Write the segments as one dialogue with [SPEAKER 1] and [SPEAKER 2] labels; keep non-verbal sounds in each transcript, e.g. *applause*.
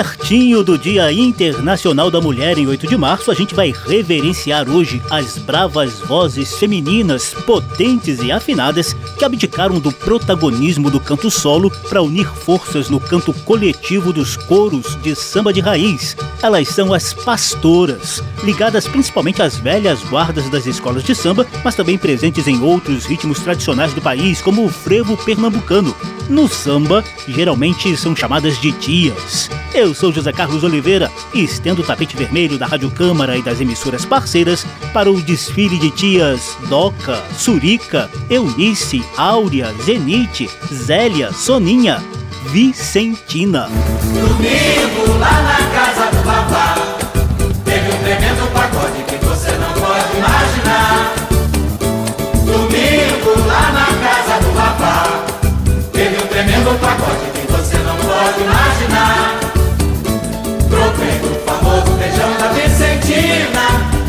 [SPEAKER 1] Pertinho do Dia Internacional da Mulher, em 8 de março, a gente vai reverenciar hoje as bravas vozes femininas, potentes e afinadas que abdicaram do protagonismo do canto solo para unir forças no canto coletivo dos coros de samba de raiz. Elas são as pastoras, ligadas principalmente às velhas guardas das escolas de samba, mas também presentes em outros ritmos tradicionais do país, como o frevo pernambucano. No samba, geralmente são chamadas de tias. Eu sou José Carlos Oliveira e estendo o tapete vermelho da Rádio Câmara e das emissoras parceiras para o desfile de tias Doca, Surica, Eunice, Áurea, Zenite, Zélia, Soninha, Vicentina.
[SPEAKER 2] Domingo lá na casa do Vavá Teve um tremendo pagode que você não pode imaginar Domingo lá na casa do Vavá Teve um tremendo pagode que você não pode imaginar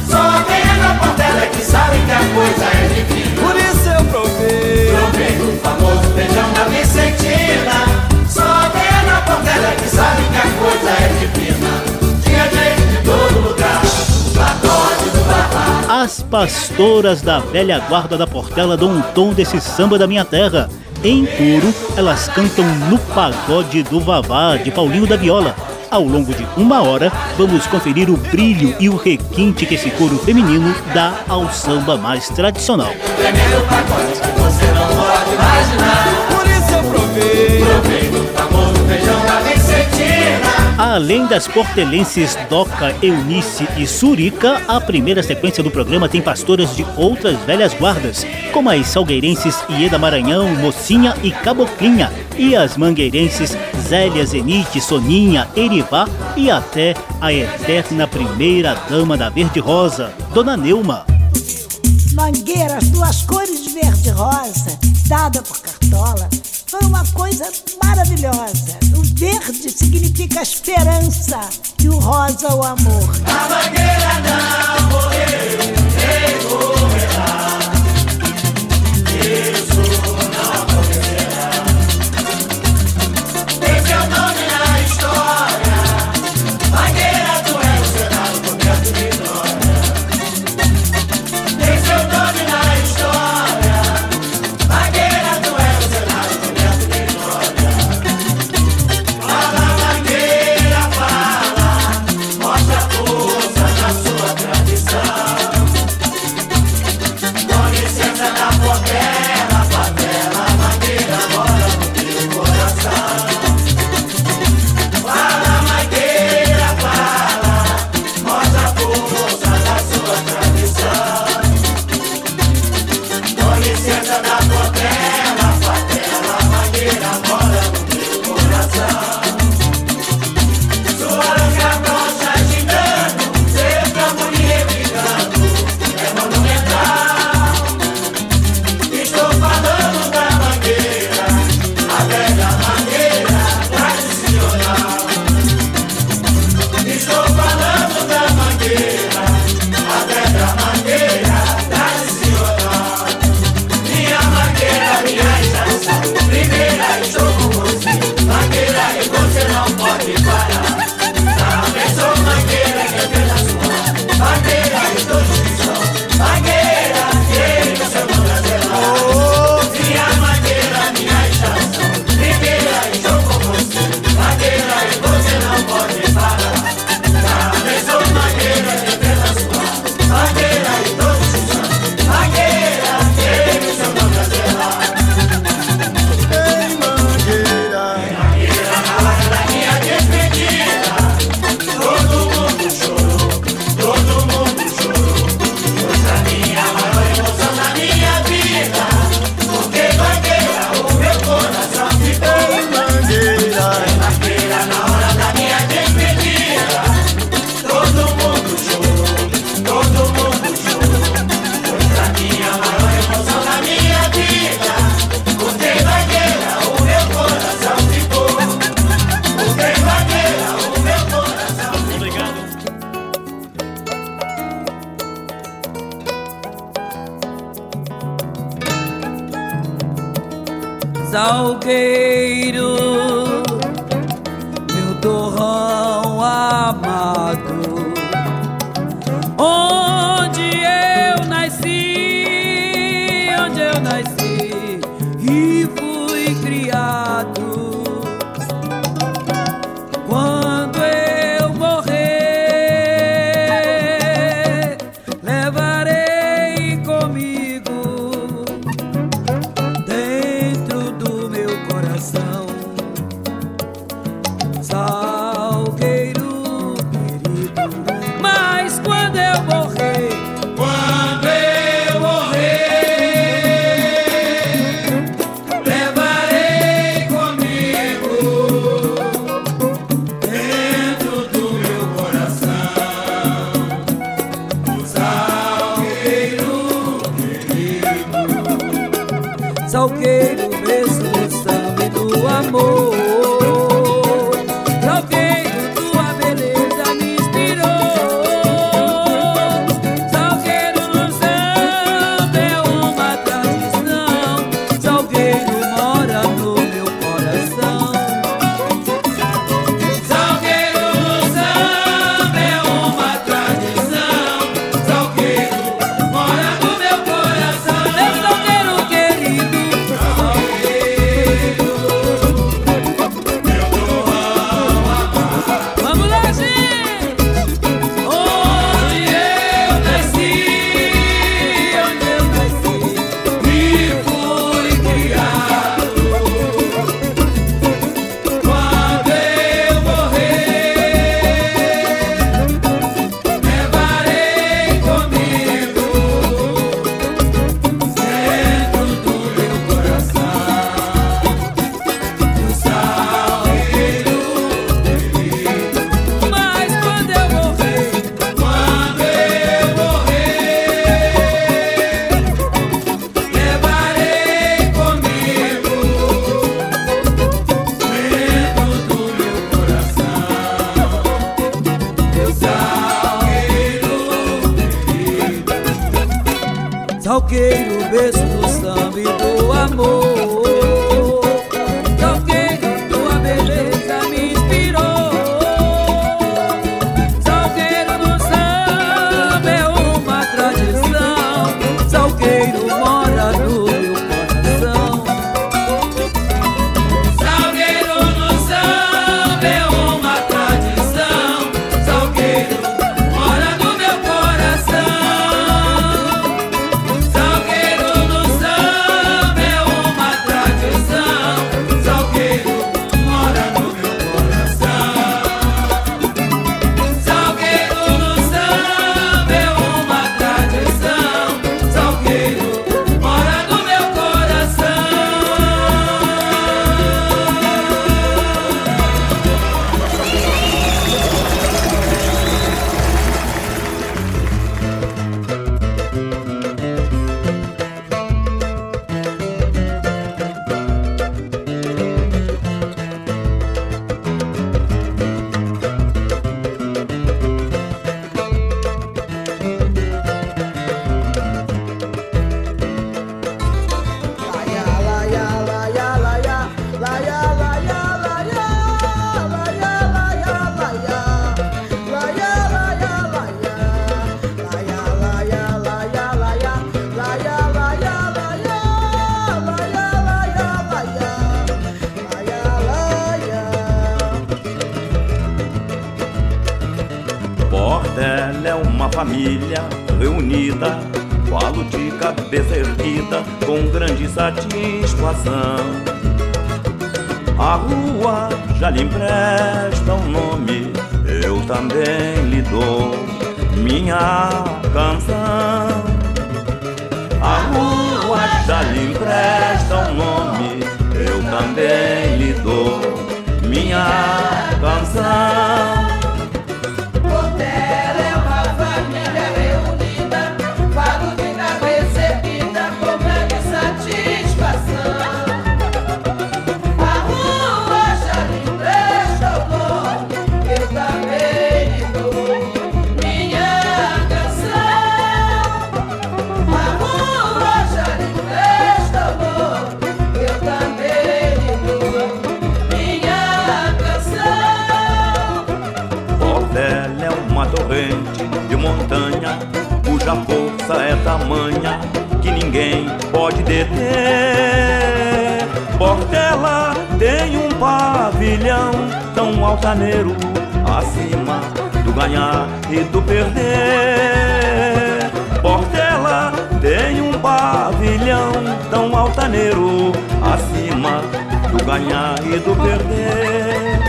[SPEAKER 2] Só quem é da Portela que sabe que a coisa é divina
[SPEAKER 3] Por isso eu provei.
[SPEAKER 2] Provei do famoso feijão da Vicentina Só quem é da Portela que sabe que a coisa é divina Tinha gente de todo lugar Pagode do Vavá
[SPEAKER 1] As pastoras da velha guarda da Portela dão um tom desse samba da minha terra. Em coro, elas cantam no pagode do Vavá de Paulinho da Viola. Ao longo de uma hora, vamos conferir o brilho e o requinte que esse coro feminino dá ao samba mais tradicional.
[SPEAKER 3] Por isso eu provei.
[SPEAKER 2] Provei do famoso feijão da Vicentina
[SPEAKER 1] Além das portelenses Doca, Eunice e Surica, a primeira sequência do programa tem pastoras de outras velhas guardas, como as salgueirenses Ieda Maranhão, Mocinha e Caboclinha, e as mangueirenses Zélia Zenite, Soninha, Erivá e até a eterna primeira dama da Verde Rosa, Dona Neuma.
[SPEAKER 4] Mangueira, as duas cores de verde rosa, dada por Cartola, foi uma coisa maravilhosa. O verde significa esperança e o rosa o amor.
[SPEAKER 2] A mangueira não morreu Nem
[SPEAKER 5] família reunida, falo de cabeça erguida com grande satisfação. A rua já lhe empresta um nome, eu também lhe dou minha canção. A rua já lhe empresta um nome, eu também lhe dou minha canção. Montanha que ninguém pode deter. Portela tem um pavilhão tão altaneiro acima do ganhar e do perder. Portela tem um pavilhão tão altaneiro acima do ganhar e do perder.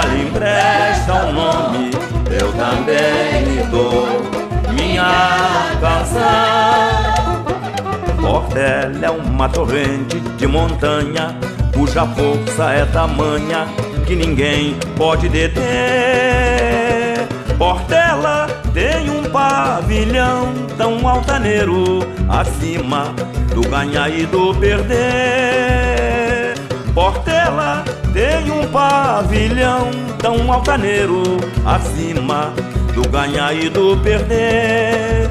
[SPEAKER 5] Já lhe empresta um nome, eu também lhe dou minha canção. Portela é uma torrente de montanha, cuja força é tamanha que ninguém pode deter. Portela tem um pavilhão tão altaneiro acima do ganhar e do perder. Portela tem um pavilhão tão altaneiro acima do ganhar e do perder.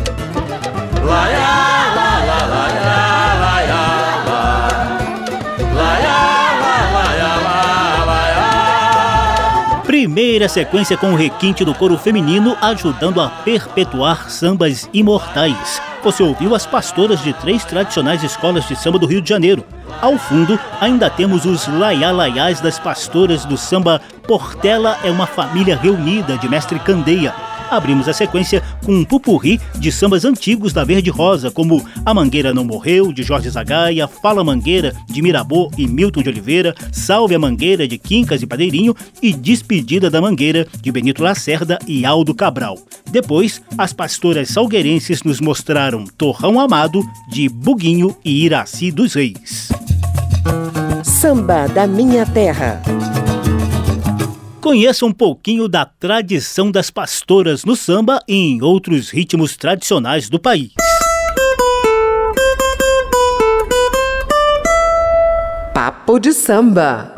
[SPEAKER 5] Lá, lá, lá, lá, lá, lá, lá.
[SPEAKER 1] Primeira sequência com o requinte do coro feminino ajudando a perpetuar sambas imortais. Você ouviu as pastoras de três tradicionais escolas de samba do Rio de Janeiro. Ao fundo, ainda temos os laiá-laiás das pastoras do samba Portela é uma família reunida de Mestre Candeia. Abrimos a sequência com um pupurri de sambas antigos da Verde Rosa, como A Mangueira Não Morreu, de Jorge Zagaia, Fala Mangueira, de Mirabô e Milton de Oliveira, Salve a Mangueira, de Quincas e Padeirinho e Despedida da Mangueira, de Benito Lacerda e Aldo Cabral. Depois, as pastoras salgueirenses nos mostraram Torrão Amado, de Buguinho e Iraci dos Reis.
[SPEAKER 6] Samba da Minha Terra.
[SPEAKER 1] Conheça um pouquinho da tradição das pastoras no samba e em outros ritmos tradicionais do país.
[SPEAKER 6] Papo de samba.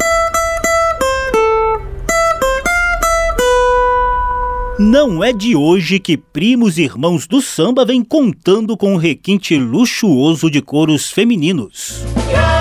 [SPEAKER 1] Não é de hoje que primos e irmãos do samba vêm contando com um requinte luxuoso de coros femininos.
[SPEAKER 7] E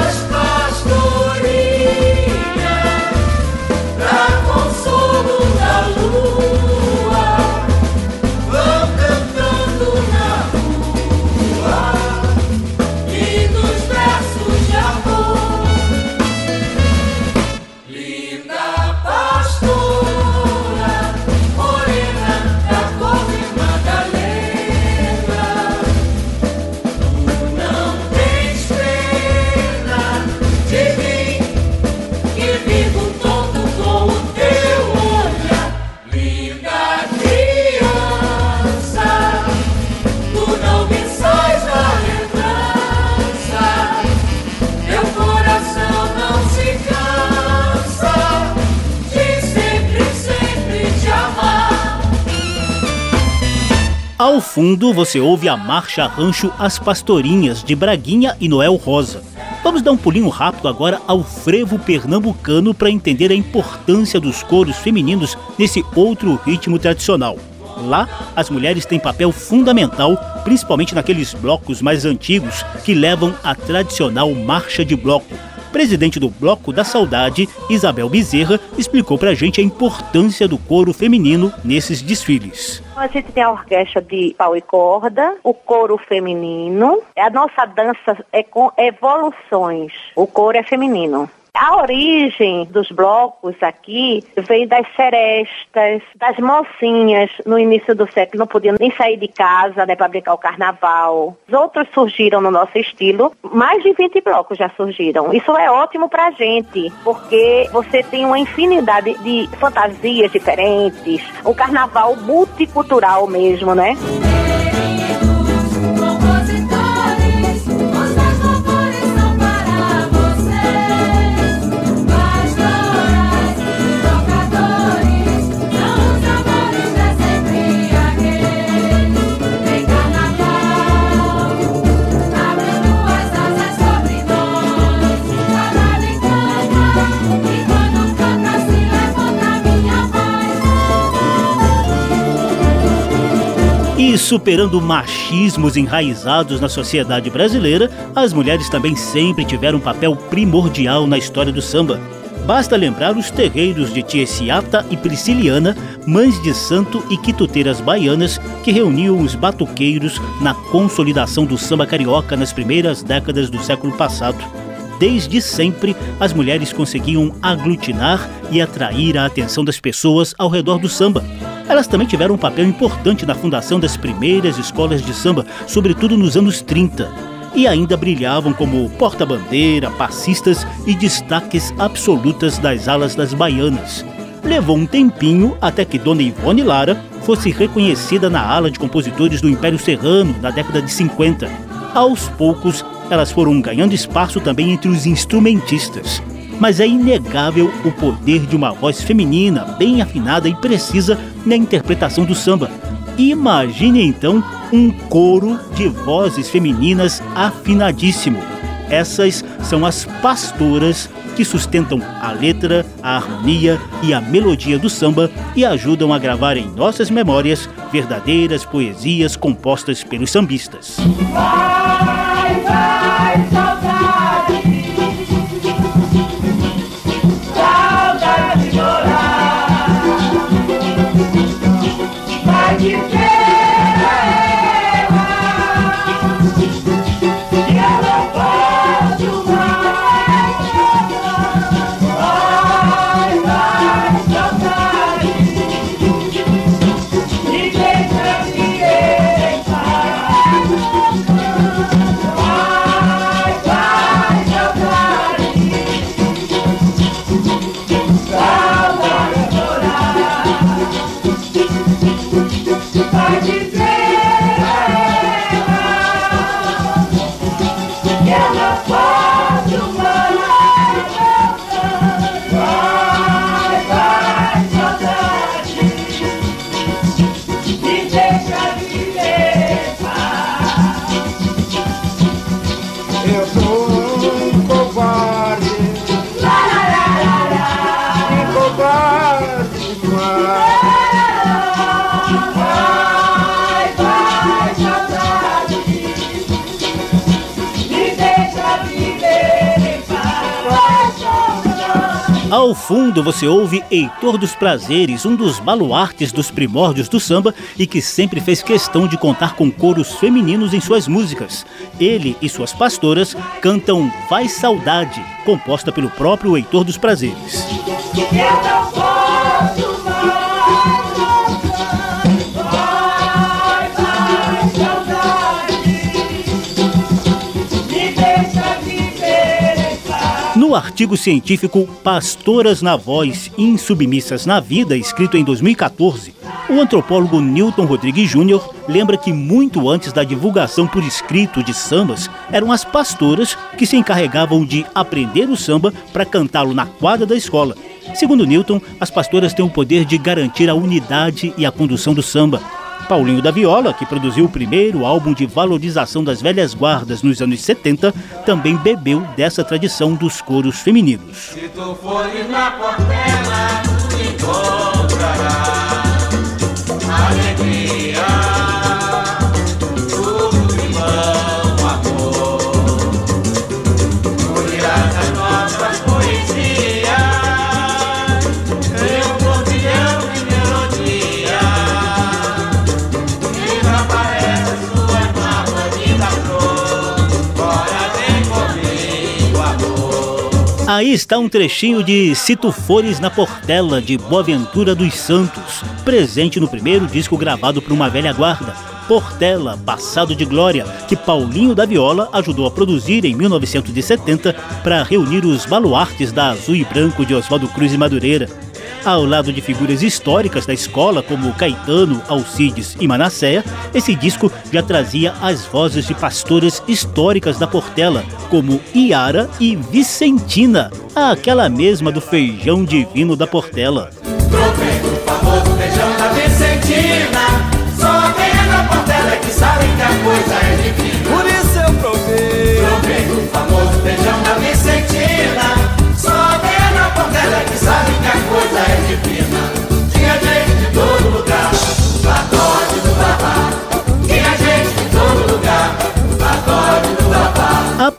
[SPEAKER 1] Ao fundo, você ouve a marcha rancho As Pastorinhas, de Braguinha e Noel Rosa. Vamos dar um pulinho rápido agora ao frevo pernambucano para entender a importância dos coros femininos nesse outro ritmo tradicional. Lá, as mulheres têm papel fundamental, principalmente naqueles blocos mais antigos que levam a tradicional marcha de bloco. Presidente do Bloco da Saudade, Isabel Bezerra, explicou pra gente a importância do coro feminino nesses desfiles.
[SPEAKER 8] A gente tem a orquestra de pau e corda, o coro feminino. A nossa dança é com evoluções. O coro é feminino. A origem dos blocos aqui vem das serestas, das mocinhas no início do século, não podiam nem sair de casa né, para brincar o carnaval. Os outros surgiram no nosso estilo, mais de 20 blocos já surgiram. Isso é ótimo pra gente, porque você tem uma infinidade de fantasias diferentes, o carnaval multicultural mesmo, né?
[SPEAKER 1] Superando machismos enraizados na sociedade brasileira, as mulheres também sempre tiveram um papel primordial na história do samba. Basta lembrar os terreiros de Tiesiata e Prisciliana, mães de santo e quituteiras baianas que reuniam os batuqueiros na consolidação do samba carioca nas primeiras décadas do século passado. Desde sempre, as mulheres conseguiam aglutinar e atrair a atenção das pessoas ao redor do samba. Elas também tiveram um papel importante na fundação das primeiras escolas de samba, sobretudo nos anos 30 e ainda brilhavam como porta-bandeira, passistas e destaques absolutas das alas das baianas. Levou um tempinho até que Dona Ivone Lara fosse reconhecida na ala de compositores do Império Serrano na década de 50. Aos poucos, elas foram ganhando espaço também entre os instrumentistas. Mas é inegável o poder de uma voz feminina bem afinada e precisa na interpretação do samba. Imagine então um coro de vozes femininas afinadíssimo. Essas são as pastoras que sustentam a letra, a harmonia e a melodia do samba e ajudam a gravar em nossas memórias verdadeiras poesias compostas pelos sambistas. Ao fundo você ouve Heitor dos Prazeres, um dos baluartes dos primórdios do samba e que sempre fez questão de contar com coros femininos em suas músicas. Ele e suas pastoras cantam Faz Saudade, composta pelo próprio Heitor dos Prazeres. No artigo científico Pastoras na Voz, Insubmissas na Vida, escrito em 2014, o antropólogo Newton Rodrigues Jr. lembra que muito antes da divulgação por escrito de sambas, eram as pastoras que se encarregavam de aprender o samba para cantá-lo na quadra da escola. Segundo Newton, as pastoras têm o poder de garantir a unidade e a condução do samba, Paulinho da Viola, que produziu o primeiro álbum de valorização das velhas guardas nos anos 70, também bebeu dessa tradição dos coros femininos. Se tu na portela, alegria. Aí está um trechinho de Se Tu Fores na Portela, de Boaventura dos Santos, presente no primeiro disco gravado por uma velha guarda, Portela, Passado de Glória, que Paulinho da Viola ajudou a produzir em 1970 para reunir os baluartes da Azul e Branco de Oswaldo Cruz e Madureira. Ao lado de figuras históricas da escola como Caetano, Alcides e Manasséia, esse disco já trazia as vozes de pastoras históricas da Portela, como Iara e Vicentina, aquela mesma do feijão divino da Portela. Vicentina, só quem é da Portela é que sabe que a coisa é.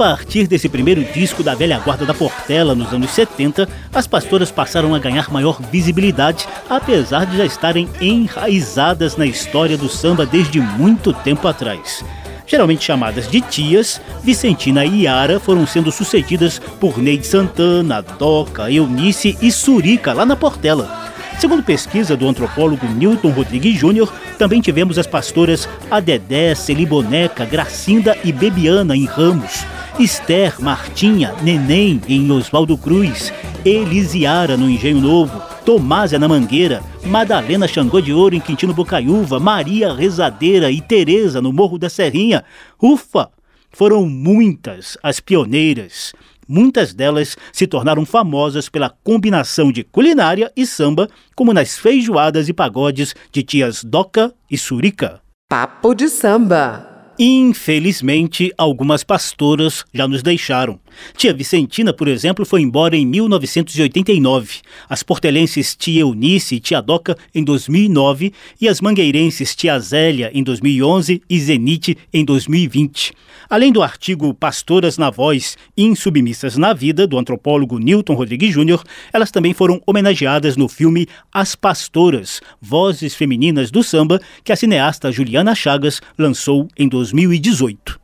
[SPEAKER 1] Partir desse primeiro disco da velha guarda da Portela nos anos 70, as pastoras passaram a ganhar maior visibilidade, apesar de já estarem enraizadas na história do samba desde muito tempo atrás. Geralmente chamadas de tias, Vicentina e Yara foram sendo sucedidas por Neide Santana, Doca, Eunice e Surica lá na Portela. Segundo pesquisa do antropólogo Newton Rodrigues Júnior, também tivemos as pastoras Adedé, Celiboneca, Gracinda e Bebiana em Ramos, Esther, Martinha, Neném em Oswaldo Cruz, Elisiara no Engenho Novo, Tomásia na Mangueira, Madalena Xangô de Ouro em Quintino Bocaiúva, Maria Rezadeira e Teresa no Morro da Serrinha. Ufa! Foram muitas as pioneiras. Muitas delas se tornaram famosas pela combinação de culinária e samba, como nas feijoadas e pagodes de tias Doca e Surica.
[SPEAKER 6] Papo de samba.
[SPEAKER 1] Infelizmente, algumas pastoras já nos deixaram. Tia Vicentina, por exemplo, foi embora em 1989, as portelenses Tia Eunice e Tia Doca em 2009 e as mangueirenses Tia Zélia em 2011 e Zenite em 2020. Além do artigo Pastoras na Voz, Insubmissas na Vida, do antropólogo Newton Rodrigues Júnior, elas também foram homenageadas no filme As Pastoras, Vozes Femininas do Samba, que a cineasta Juliana Chagas lançou em 2018.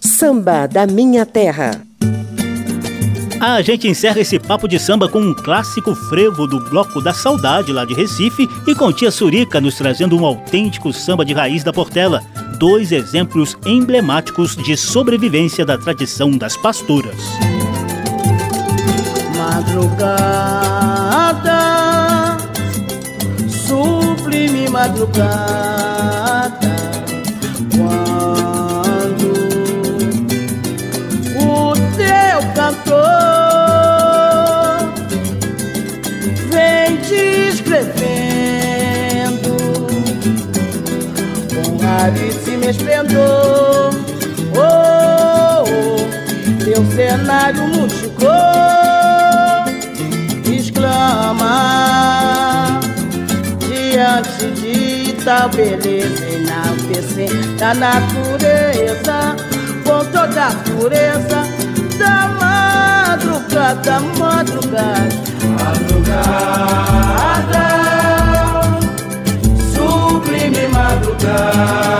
[SPEAKER 6] Samba da Minha Terra.
[SPEAKER 1] A gente encerra esse papo de samba com um clássico frevo do Bloco da Saudade lá de Recife e com Tia Surica nos trazendo um autêntico samba de raiz da Portela. Dois exemplos emblemáticos de sobrevivência da tradição das pastoras.
[SPEAKER 9] Madrugada, sublime madrugada, com raríssimo esplendor. Oh, oh, teu cenário multicor exclama diante de tal beleza enaltecer da natureza com toda a pureza da madrugada, madrugada, madrugada, sublime madrugada.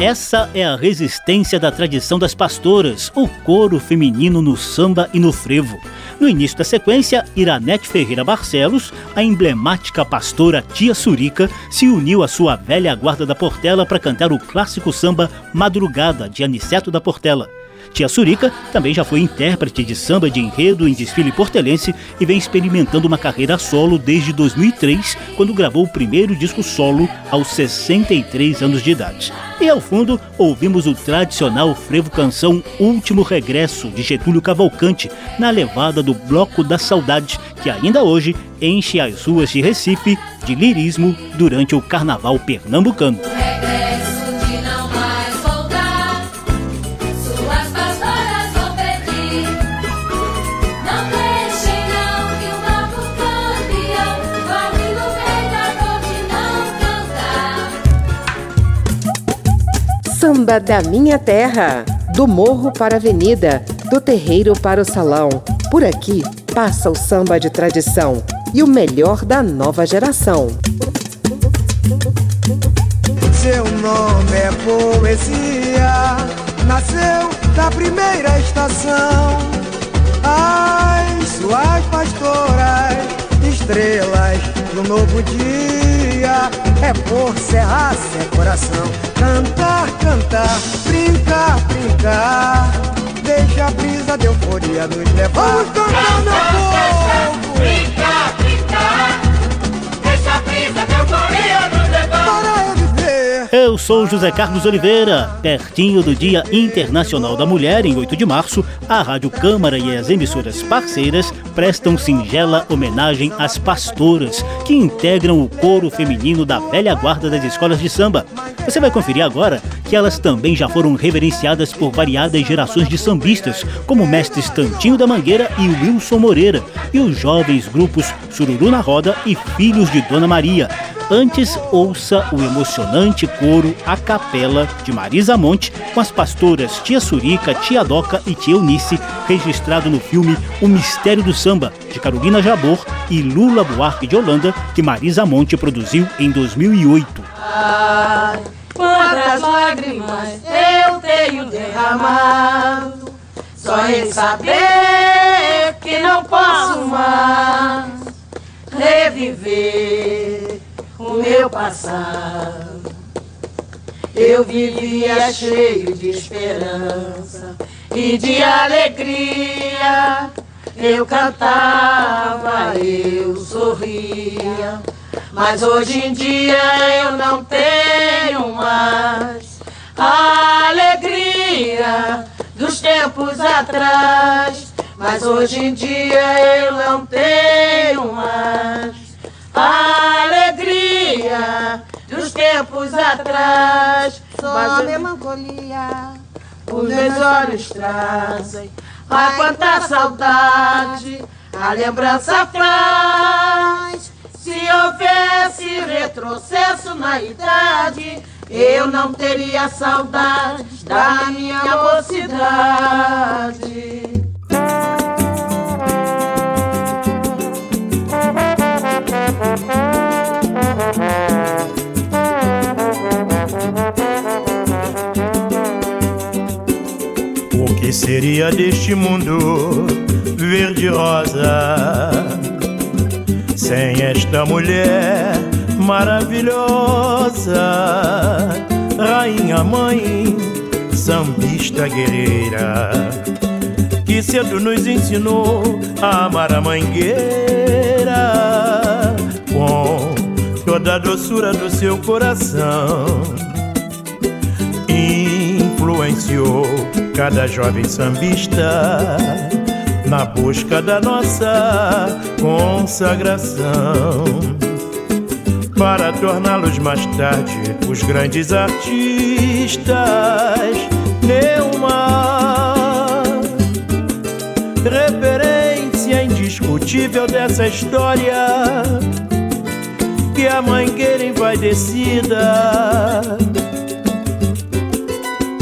[SPEAKER 1] Essa é a resistência da tradição das pastoras, o coro feminino no samba e no frevo. No início da sequência, Iranete Ferreira Barcelos, a emblemática pastora Tia Surica, se uniu à sua velha guarda da Portela para cantar o clássico samba Madrugada, de Aniceto da Portela. Tia Surica também já foi intérprete de samba de enredo em desfile portelense e vem experimentando uma carreira solo desde 2003, quando gravou o primeiro disco solo aos 63 anos de idade. E ao fundo, ouvimos o tradicional frevo canção Último Regresso, de Getúlio Cavalcante, na levada do Bloco da Saudade, que ainda hoje enche as ruas de Recife de lirismo durante o Carnaval pernambucano.
[SPEAKER 6] Da Minha Terra. Do morro para a avenida, do terreiro para o salão. Por aqui passa o samba de tradição e o melhor da nova geração.
[SPEAKER 3] Seu nome é poesia, nasceu da primeira estação. As suas pastoras, estrelas do novo dia, é por serra sem coração. Cantar, cantar, brincar, brincar, deixa a brisa de euforia nos levar. Vamos cantar, meu povo!
[SPEAKER 2] Brincar, brincar, deixa a brisa de euforia nos levar.
[SPEAKER 3] Para.
[SPEAKER 1] Eu sou José Carlos Oliveira. Pertinho do Dia Internacional da Mulher, em 8 de março, a Rádio Câmara e as emissoras parceiras prestam singela homenagem às pastoras que integram o coro feminino da velha guarda das escolas de samba. Você vai conferir agora que elas também já foram reverenciadas por variadas gerações de sambistas, como o mestre da Mangueira e Wilson Moreira, e os jovens grupos Sururu na Roda e Filhos de Dona Maria. Antes, ouça o emocionante coro a capela de Marisa Monte com as pastoras Tia Surica, Tia Doca e Tia Eunice, registrado no filme O Mistério do Samba, de Carolina Jabor e Lula Buarque de Holanda, que Marisa Monte produziu em 2008.
[SPEAKER 10] Ai, quantas lágrimas eu tenho derramado, só em saber que não posso mais reviver o meu passado. Eu vivia cheio de esperança e de alegria. Eu cantava, eu sorria. Mas hoje em dia eu não tenho mais a alegria dos tempos atrás. Mas hoje em dia eu não tenho mais a alegria dos tempos atrás. Só
[SPEAKER 11] eu-
[SPEAKER 10] melancolia os meus olhos trazem. Ai, quanta saudade a lembrança faz. Se houvesse retrocesso na idade, eu não teria saudade da minha mocidade.
[SPEAKER 12] Que seria deste mundo verde-rosa sem esta mulher maravilhosa? Rainha mãe, sambista guerreira, que cedo nos ensinou a amar a mangueira com toda a doçura do seu coração influenciou cada jovem sambista na busca da nossa consagração para torná-los mais tarde os grandes artistas. Neuma, referência indiscutível dessa história que a mangueira envaidecida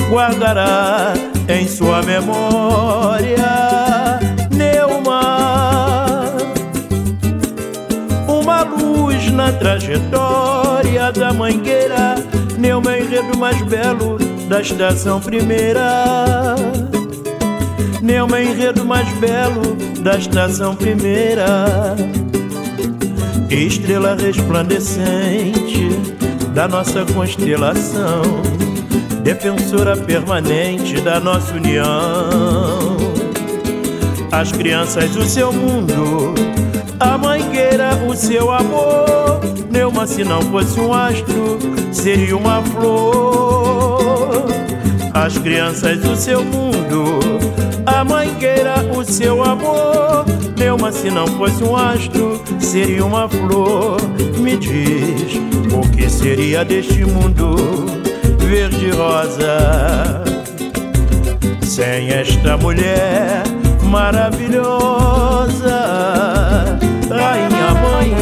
[SPEAKER 12] guardará em sua memória. Neuma, uma luz na trajetória da mangueira. Neuma, enredo mais belo da estação primeira. Neuma, enredo mais belo da estação primeira. Estrela resplandecente da nossa constelação defensora permanente da nossa união. As crianças, o seu mundo, a mangueira, o seu amor. Neuma, se não fosse um astro, seria uma flor. As crianças, o seu mundo, a mangueira, o seu amor. Neuma, se não fosse um astro, seria uma flor. Me diz, o que seria deste mundo? Verde rosa sem esta mulher maravilhosa, rainha mãe,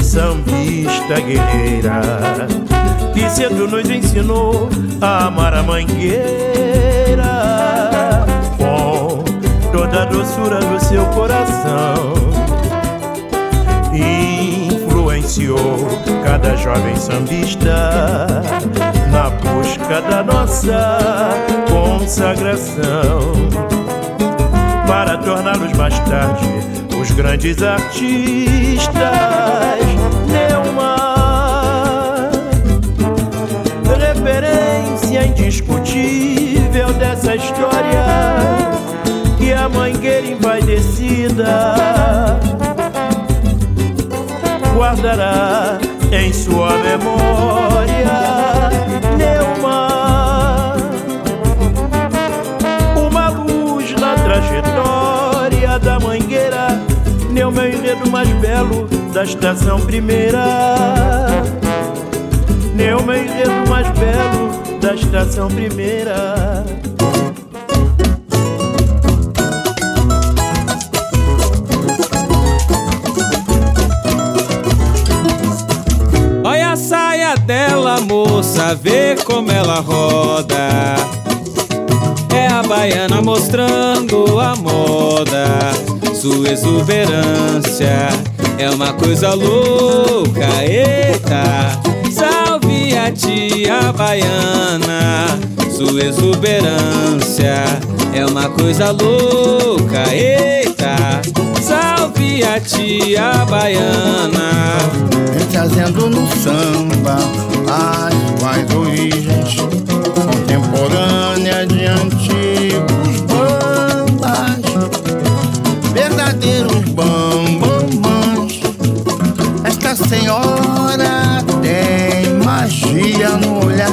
[SPEAKER 12] sambista guerreira, que cedo nos ensinou a amar a mangueira com toda a doçura do seu coração. Cada jovem sambista na busca da nossa consagração para torná-los mais tarde os grandes artistas. Neuma, referência indiscutível dessa história que a mangueira envaidecida guardará em sua memória. Neuma, uma luz na trajetória da mangueira. Neuma, enredo mais belo da estação primeira. Neuma, enredo mais belo da estação primeira.
[SPEAKER 13] Dela, moça, vê como ela roda. É a baiana mostrando a moda, sua exuberância é uma coisa louca. Eita, salve a tia baiana, sua exuberância é uma coisa louca. Eita, salve a tia baiana.
[SPEAKER 14] Vem trazendo no samba as suas origens contemporânea de antigos bambas, verdadeiros bambamãs. Esta senhora tem magia no olhar,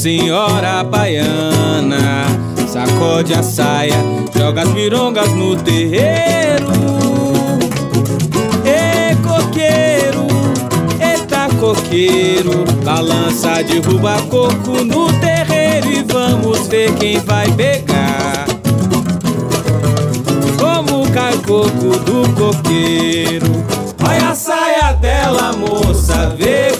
[SPEAKER 13] Senhora Baiana sacode a saia, joga as mirongas no terreiro. Ê coqueiro, eita coqueiro, balança, derruba coco no terreiro e vamos ver quem vai pegar. Como cai coco do coqueiro. Olha a saia dela, moça, vê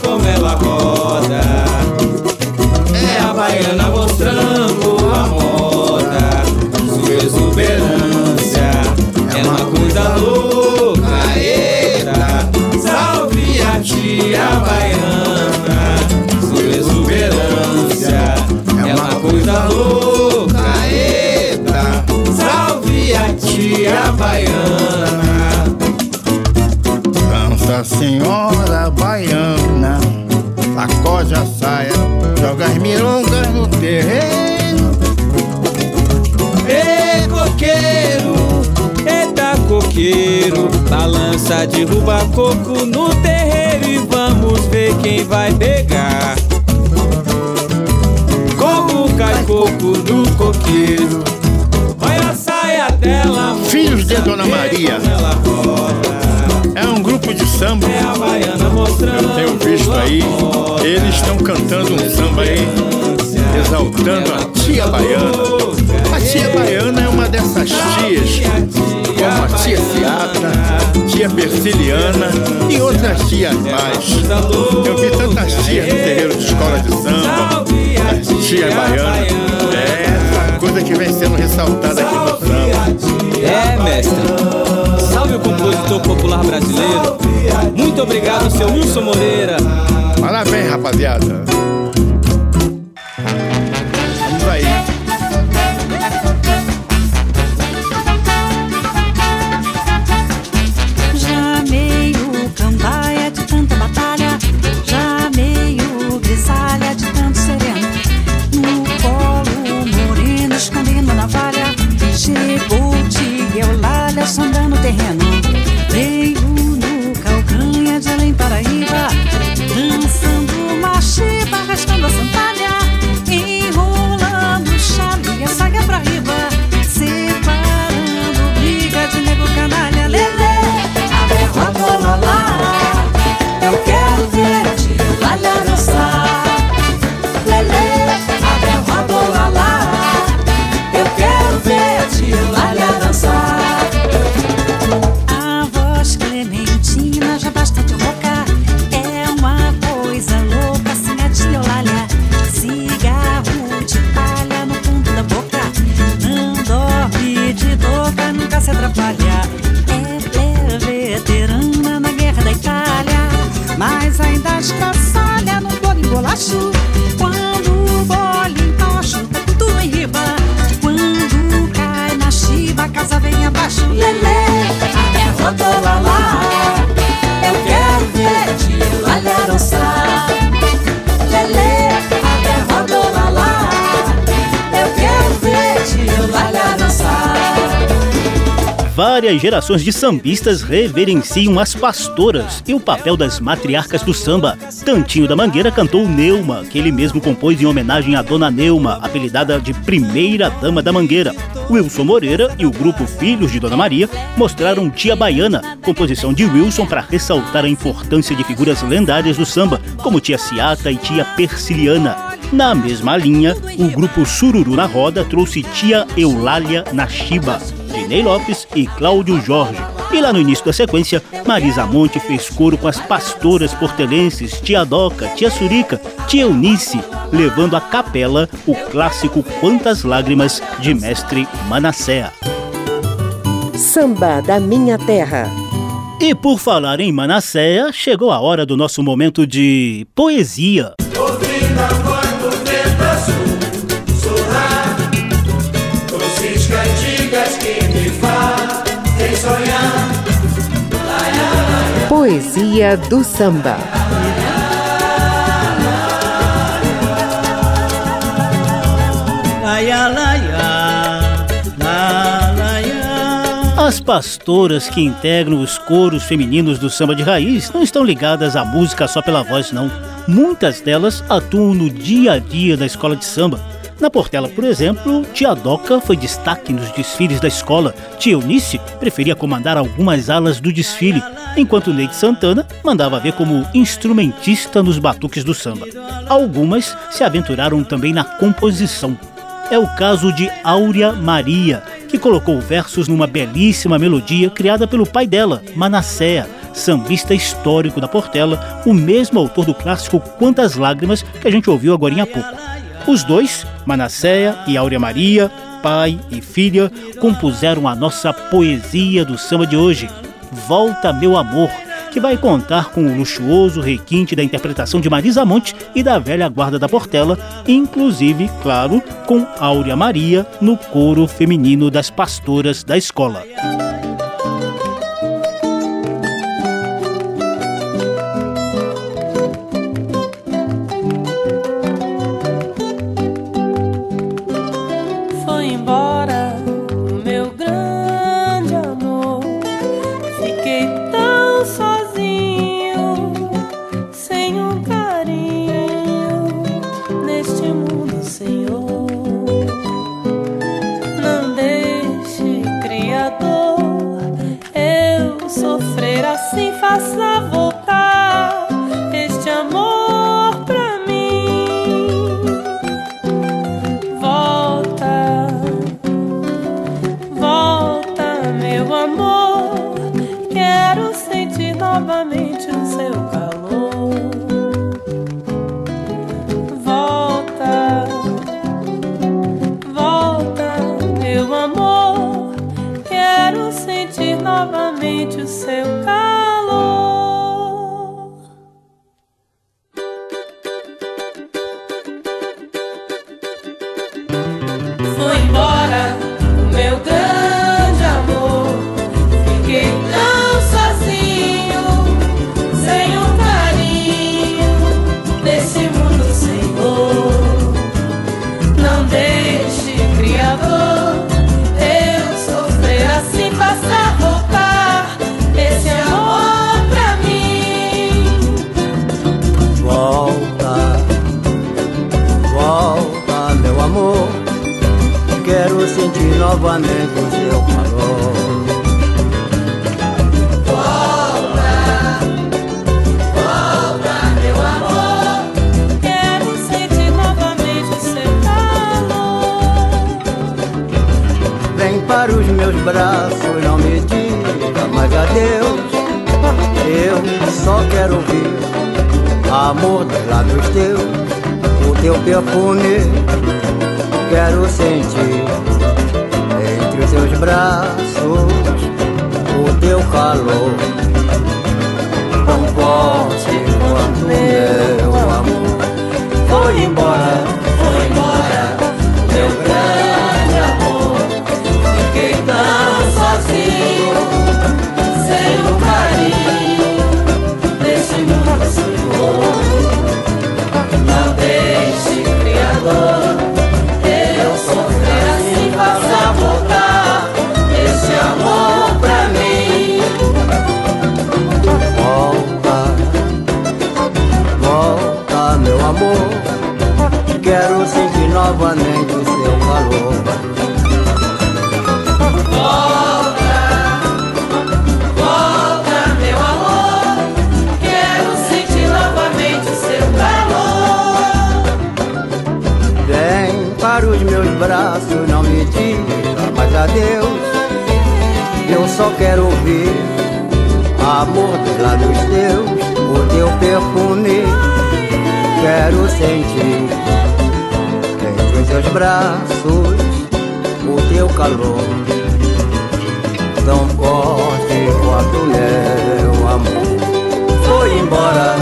[SPEAKER 13] Eita, salve a tia baiana.
[SPEAKER 15] Dança senhora baiana, sacode a saia, joga as milongas no terreno.
[SPEAKER 13] Ê coqueiro, eita coqueiro, balança, derruba coco no terreiro e vamos ver quem vai pegar. Coco do coqueiro, olha a saia dela.
[SPEAKER 15] Filhos de Dona Maria. É um grupo de samba. Eu tenho visto aí. Eles estão cantando um samba aí, exaltando a tia baiana. A tia baiana é uma dessas tias, como a tia Ciata, tia Persiliana e outras tias mais. Eu vi tantas tias no terreiro de escola de samba, a tia baiana. É essa coisa que vem sendo ressaltada aqui no samba.
[SPEAKER 13] É, mestre. Salve o compositor popular brasileiro. Muito obrigado, seu Wilson Moreira.
[SPEAKER 15] Parabéns, rapaziada.
[SPEAKER 1] Gerações de sambistas reverenciam as pastoras e o papel das matriarcas do samba. Tantinho da Mangueira cantou Neuma, que ele mesmo compôs em homenagem à Dona Neuma, apelidada de Primeira Dama da Mangueira. Wilson Moreira e o grupo Filhos de Dona Maria mostraram Tia Baiana, composição de Wilson para ressaltar a importância de figuras lendárias do samba, como Tia Ciata e Tia Persiliana. Na mesma linha, o grupo Sururu na Roda trouxe Tia Eulália na Chiba, de Ney Lopes e Cláudio Jorge. E lá no início da sequência, Marisa Monte fez coro com as pastoras portelenses Tia Doca, Tia Surica, Tia Eunice, levando à capela o clássico Quantas Lágrimas de Mestre Manassés.
[SPEAKER 6] Samba da Minha Terra.
[SPEAKER 1] E por falar em Manassés, chegou a hora do nosso momento de poesia.
[SPEAKER 2] Ouvindo
[SPEAKER 6] Poesia do samba.
[SPEAKER 1] As pastoras que integram os coros femininos do samba de raiz não estão ligadas à música só pela voz, não. Muitas delas atuam no dia a dia da escola de samba. Na Portela, por exemplo, Tia Doca foi destaque nos desfiles da escola. Tia Eunice preferia comandar algumas alas do desfile, enquanto Neide Santana mandava ver como instrumentista nos batuques do samba. Algumas se aventuraram também na composição. É o caso de Áurea Maria, que colocou versos numa belíssima melodia criada pelo pai dela, Manasséa, sambista histórico da Portela, o mesmo autor do clássico Quantas Lágrimas que a gente ouviu agora há pouco. Os dois, Manasséia e Áurea Maria, pai e filha, compuseram a nossa poesia do samba de hoje, Volta Meu Amor, que vai contar com o luxuoso requinte da interpretação de Marisa Monte e da velha guarda da Portela, inclusive, claro, com Áurea Maria no coro feminino das pastoras da escola.
[SPEAKER 16] Sentir novamente o seu calor.
[SPEAKER 17] Para os meus braços, não me diga mais adeus. Eu só quero ouvir amor dos lábios teus, o teu perfume. Quero sentir braços o teu calor. Tão forte quanto meu amor. Foi embora, foi embora, meu grande amor. Fiquei tão sozinho, sem um carinho nesse mundo, Senhor. Não deixe, Criador, amor. Quero sentir novamente o seu calor.
[SPEAKER 16] Volta, meu amor. Quero sentir novamente o seu calor.
[SPEAKER 17] Vem para os meus braços, não me diga mais adeus. Eu só quero ouvir amor dos lábios teus, o teu perfume. Quero sentir entre os teus braços o teu calor. Tão forte quanto meu amor. Foi embora,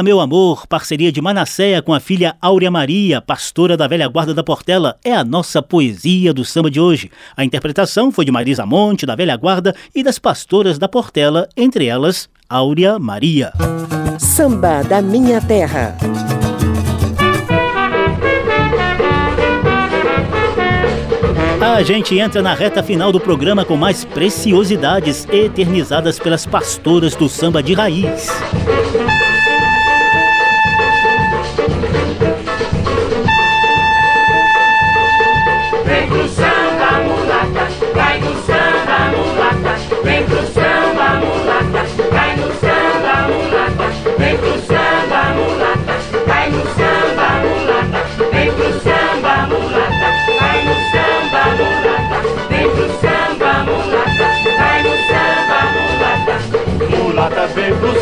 [SPEAKER 17] Volta,
[SPEAKER 1] meu amor, parceria de Manasséia com a filha Áurea Maria, pastora da velha guarda da Portela, é a nossa poesia do samba de hoje. A interpretação foi de Marisa Monte, da velha guarda, e das pastoras da Portela, entre elas, Áurea Maria.
[SPEAKER 6] Samba da Minha Terra.
[SPEAKER 1] A gente entra na reta final do programa com mais preciosidades eternizadas pelas pastoras do samba de raiz.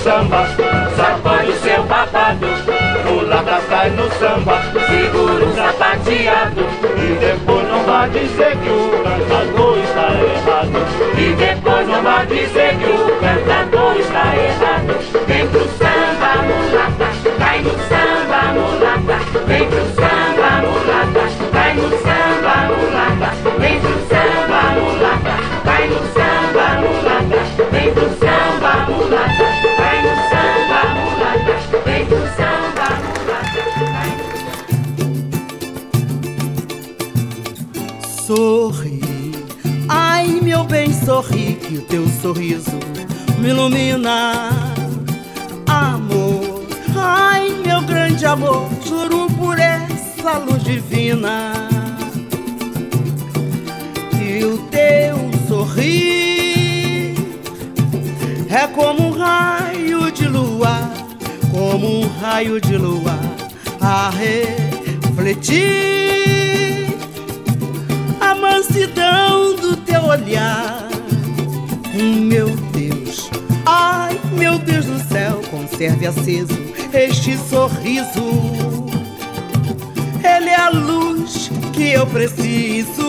[SPEAKER 16] Samba, Sacode o seu babado,
[SPEAKER 12] mulata cai no samba
[SPEAKER 16] segura o sapateado.
[SPEAKER 12] e depois não vai dizer que o cantador está errado.
[SPEAKER 16] E depois não vai dizer que o cantador está errado. Vem pro samba, mulata, vai no samba,
[SPEAKER 3] sorriso me ilumina. Amor, ai meu grande amor, juro por essa luz divina. E o teu sorrir é como um raio de lua, como um raio de lua a refletir a mansidão do teu olhar. Meu Deus, ai meu Deus do céu, conserve aceso este sorriso. Ele é a luz que eu preciso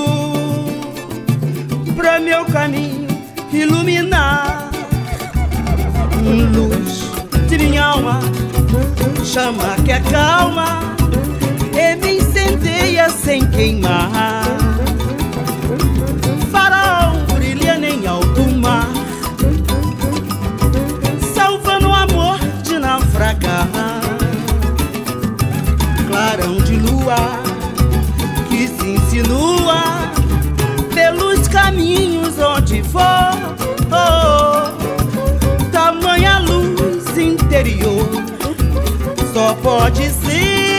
[SPEAKER 3] pra meu caminho iluminar. Luz de minha alma, chama que acalma e me incendeia sem queimar. Clarão de lua que se insinua pelos caminhos onde for. Oh, tamanha luz interior só pode ser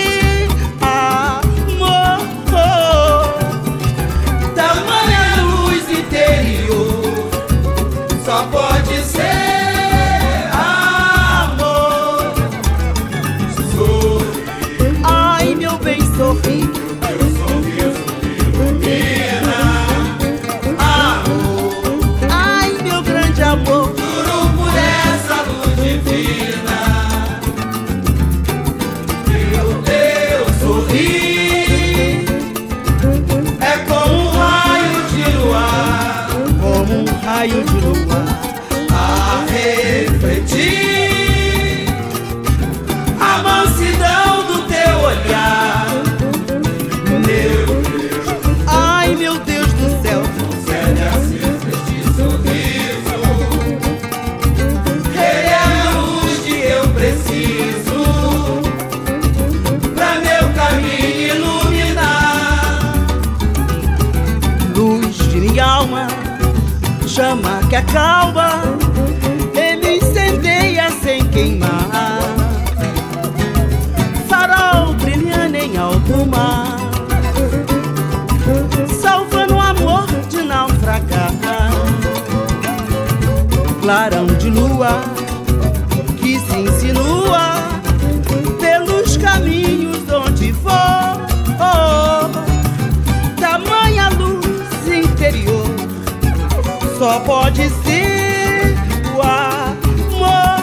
[SPEAKER 3] chama só pode ser o amor.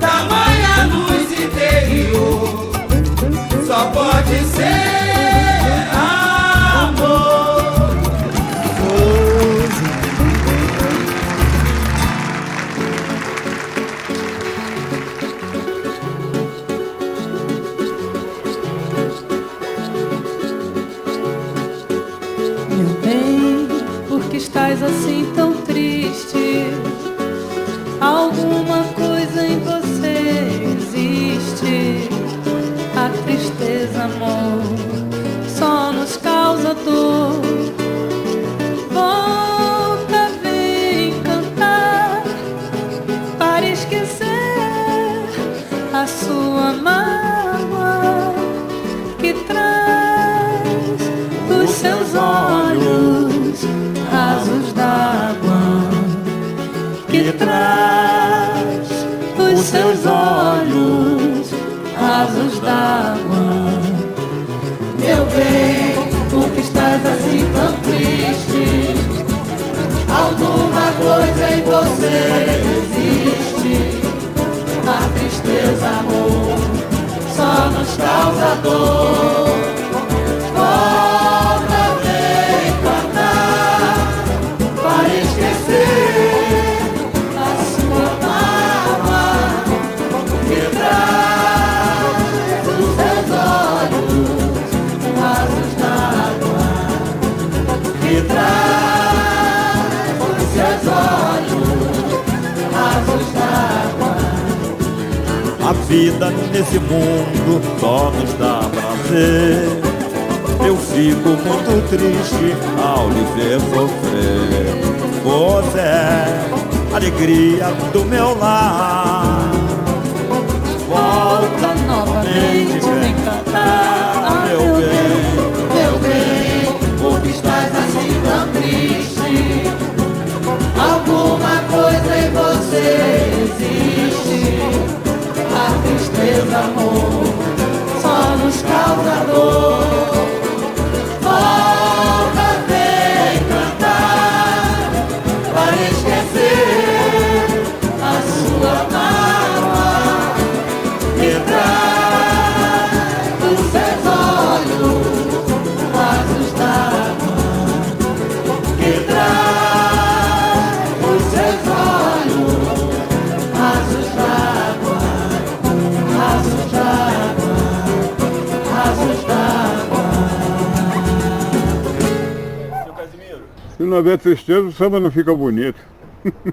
[SPEAKER 3] Tamanha luz interior só pode ser
[SPEAKER 18] assim d'água. Meu bem, por que estás assim tão triste? Alguma coisa em você existe. A tristeza, amor, só nos causa dor.
[SPEAKER 5] Vida nesse mundo só nos dá prazer. Eu fico muito triste ao lhe ver sofrer. Você é alegria do meu lar. Volta novamente, vem cantar, meu bem.
[SPEAKER 18] Meu bem, por que estás assim tão triste? Alguma coisa em você existe. Tristeza, amor, só nos causa dor.
[SPEAKER 16] Se não houver tristeza, o samba não fica bonito. *laughs*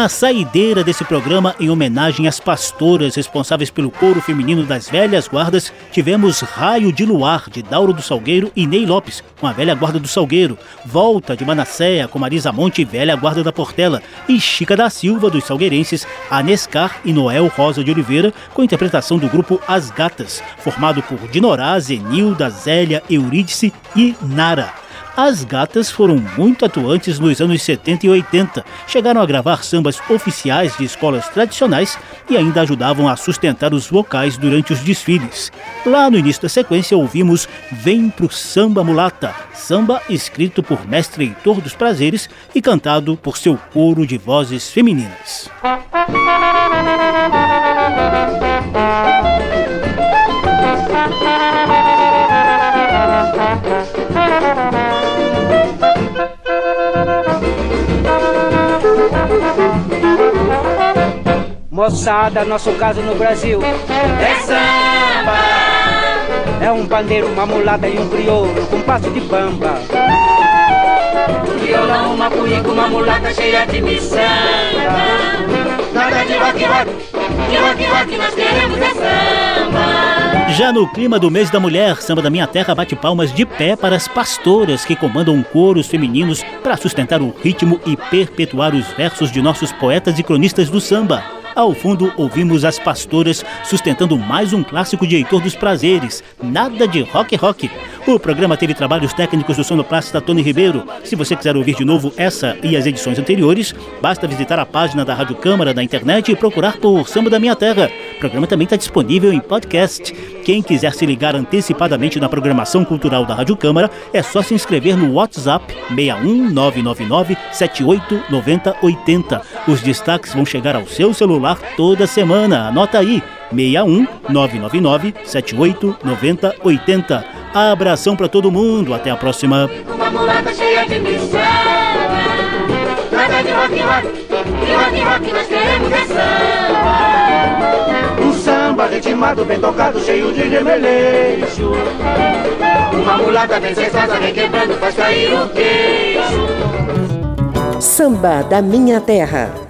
[SPEAKER 1] Na saideira desse programa, em homenagem às pastoras responsáveis pelo coro feminino das velhas guardas, tivemos Raio de Luar, de Dauro do Salgueiro e Ney Lopes, com a velha guarda do Salgueiro, Volta de Manasséia, com Marisa Monte, velha guarda da Portela, e Chica da Silva, dos salgueirenses, Anescar e Noel Rosa de Oliveira, com interpretação do grupo As Gatas, formado por Dinorá, Zenilda, Zélia, Eurídice e Nara. As gatas foram muito atuantes nos anos 70 e 80. Chegaram a gravar sambas oficiais de escolas tradicionais e ainda ajudavam a sustentar os vocais durante os desfiles. Lá no início da sequência ouvimos Vem pro Samba Mulata, samba escrito por mestre Heitor dos Prazeres e cantado por seu coro de vozes femininas.
[SPEAKER 19] Moçada, nosso caso no Brasil
[SPEAKER 20] É samba,
[SPEAKER 21] É um pandeiro, uma mulata e um crioulo com passo de bamba.
[SPEAKER 16] Um violão, uma cuíca, uma mulata cheia de miçanga. Nada de rock, rock, de rock, rock, nós queremos é samba.
[SPEAKER 1] Já no clima do mês da mulher, Samba da Minha Terra bate palmas de pé para as pastoras que comandam coros femininos para sustentar o ritmo e perpetuar os versos de nossos poetas e cronistas do samba. Ao fundo, ouvimos as pastoras sustentando mais um clássico de Heitor dos Prazeres, Nada de Rock Rock. O programa teve trabalhos técnicos do sonoplasta Tony Ribeiro. Se você quiser ouvir de novo essa e as edições anteriores, basta visitar a página da Rádio Câmara da internet e procurar por Samba da Minha Terra. O programa também está disponível em podcast. Quem quiser se ligar antecipadamente na programação cultural da Rádio Câmara, é só se inscrever no WhatsApp 61999 789080. Os destaques vão chegar ao seu celular toda semana. Anota aí. 61 999 78 90 80. Abração para todo mundo. Até a próxima.
[SPEAKER 16] Uma mulata cheia de miçanga. Nada de rock, rock, de rock, rock, nós queremos é samba.
[SPEAKER 3] Um samba ritmado, bem tocado, cheio de remeleixo.
[SPEAKER 16] Uma mulata bem sensata, vem quebrando, faz cair o queixo.
[SPEAKER 6] Samba da Minha Terra.